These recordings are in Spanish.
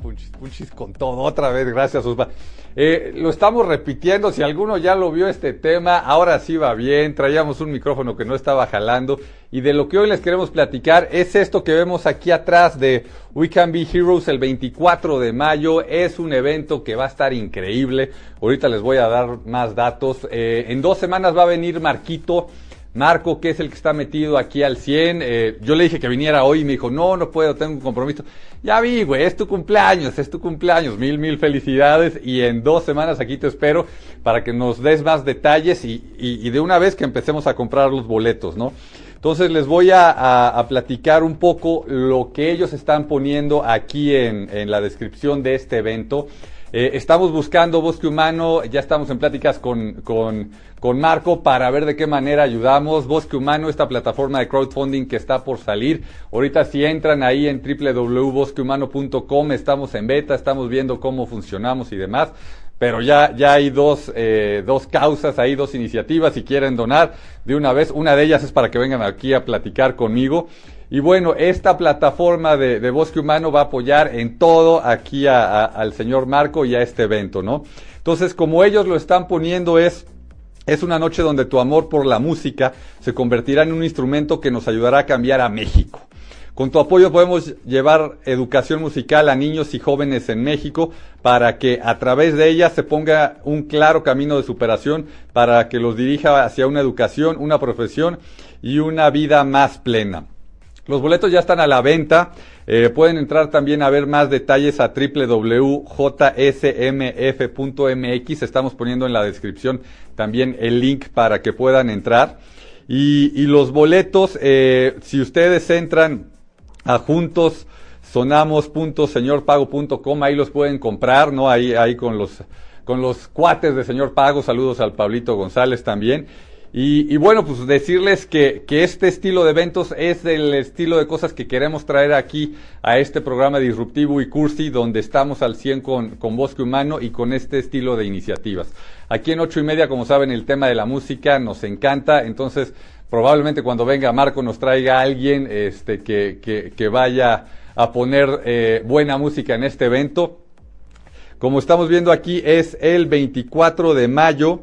Música punchis, con todo, otra vez, gracias Osva. Eh, lo estamos repitiendo, si alguno ya lo vio este tema, ahora sí va bien, traíamos un micrófono que no estaba jalando y de lo que hoy les queremos platicar es esto que vemos aquí atrás de We Can Be Heroes el 24 de mayo, es un evento que va a estar increíble, ahorita les voy a dar más datos, eh, en dos semanas va a venir Marquito, Marco, que es el que está metido aquí al 100, eh, yo le dije que viniera hoy y me dijo, no, no puedo, tengo un compromiso. Ya vi, güey, es tu cumpleaños, es tu cumpleaños, mil, mil felicidades y en dos semanas aquí te espero para que nos des más detalles y, y, y de una vez que empecemos a comprar los boletos, ¿no? Entonces les voy a, a, a, platicar un poco lo que ellos están poniendo aquí en, en la descripción de este evento. Eh, estamos buscando Bosque Humano, ya estamos en pláticas con, con, con, Marco para ver de qué manera ayudamos. Bosque Humano, esta plataforma de crowdfunding que está por salir. Ahorita si entran ahí en www.bosquehumano.com, estamos en beta, estamos viendo cómo funcionamos y demás. Pero ya, ya hay dos, eh, dos causas ahí, dos iniciativas, si quieren donar de una vez. Una de ellas es para que vengan aquí a platicar conmigo. Y bueno, esta plataforma de, de, Bosque Humano va a apoyar en todo aquí al señor Marco y a este evento, ¿no? Entonces, como ellos lo están poniendo es, es una noche donde tu amor por la música se convertirá en un instrumento que nos ayudará a cambiar a México. Con tu apoyo podemos llevar educación musical a niños y jóvenes en México para que a través de ella se ponga un claro camino de superación para que los dirija hacia una educación, una profesión y una vida más plena. Los boletos ya están a la venta. Eh, pueden entrar también a ver más detalles a www.jsmf.mx. Estamos poniendo en la descripción también el link para que puedan entrar. Y, los boletos, eh, si ustedes entran a juntos sonamos.señorpago.com, ahí los pueden comprar, ¿no? Ahí, ahí con los, con los cuates de Señor Pago. Saludos al Pablito González también. Y, y, bueno, pues decirles que, que, este estilo de eventos es el estilo de cosas que queremos traer aquí a este programa disruptivo y cursi, donde estamos al 100 con, con Bosque Humano y con este estilo de iniciativas. Aquí en ocho y media, como saben, el tema de la música nos encanta, entonces probablemente cuando venga Marco nos traiga alguien este, que, que, que vaya a poner eh, buena música en este evento. Como estamos viendo aquí, es el 24 de mayo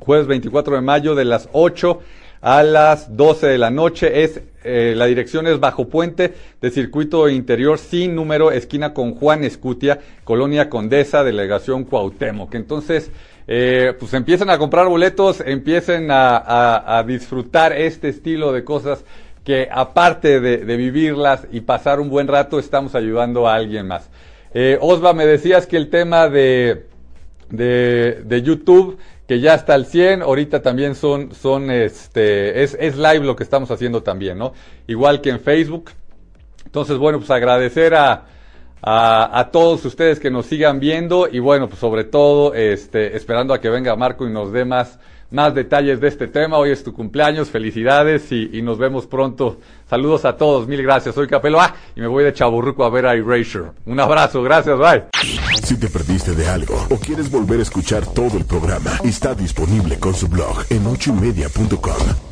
jueves 24 de mayo de las 8 a las 12 de la noche. Es, eh, la dirección es Bajo Puente de Circuito Interior sin número, esquina con Juan Escutia, Colonia Condesa, Delegación Cuauhtémoc. Entonces, eh, pues empiecen a comprar boletos, empiecen a, a, a, disfrutar este estilo de cosas que aparte de, de, vivirlas y pasar un buen rato, estamos ayudando a alguien más. Eh, Osva, me decías que el tema de, de, de YouTube que ya está al 100, ahorita también son, son este, es, es live lo que estamos haciendo también, ¿no? Igual que en Facebook. Entonces, bueno, pues agradecer a, a, todos ustedes que nos sigan viendo y bueno, pues sobre todo, este, esperando a que venga Marco y nos dé más, más detalles de este tema. Hoy es tu cumpleaños, felicidades y, nos vemos pronto. Saludos a todos, mil gracias. Soy Capelo y me voy de Chaburruco a ver a Erasure. Un abrazo, gracias, bye. Si te perdiste de algo o quieres volver a escuchar todo el programa, está disponible con su blog en ochoymedia.com.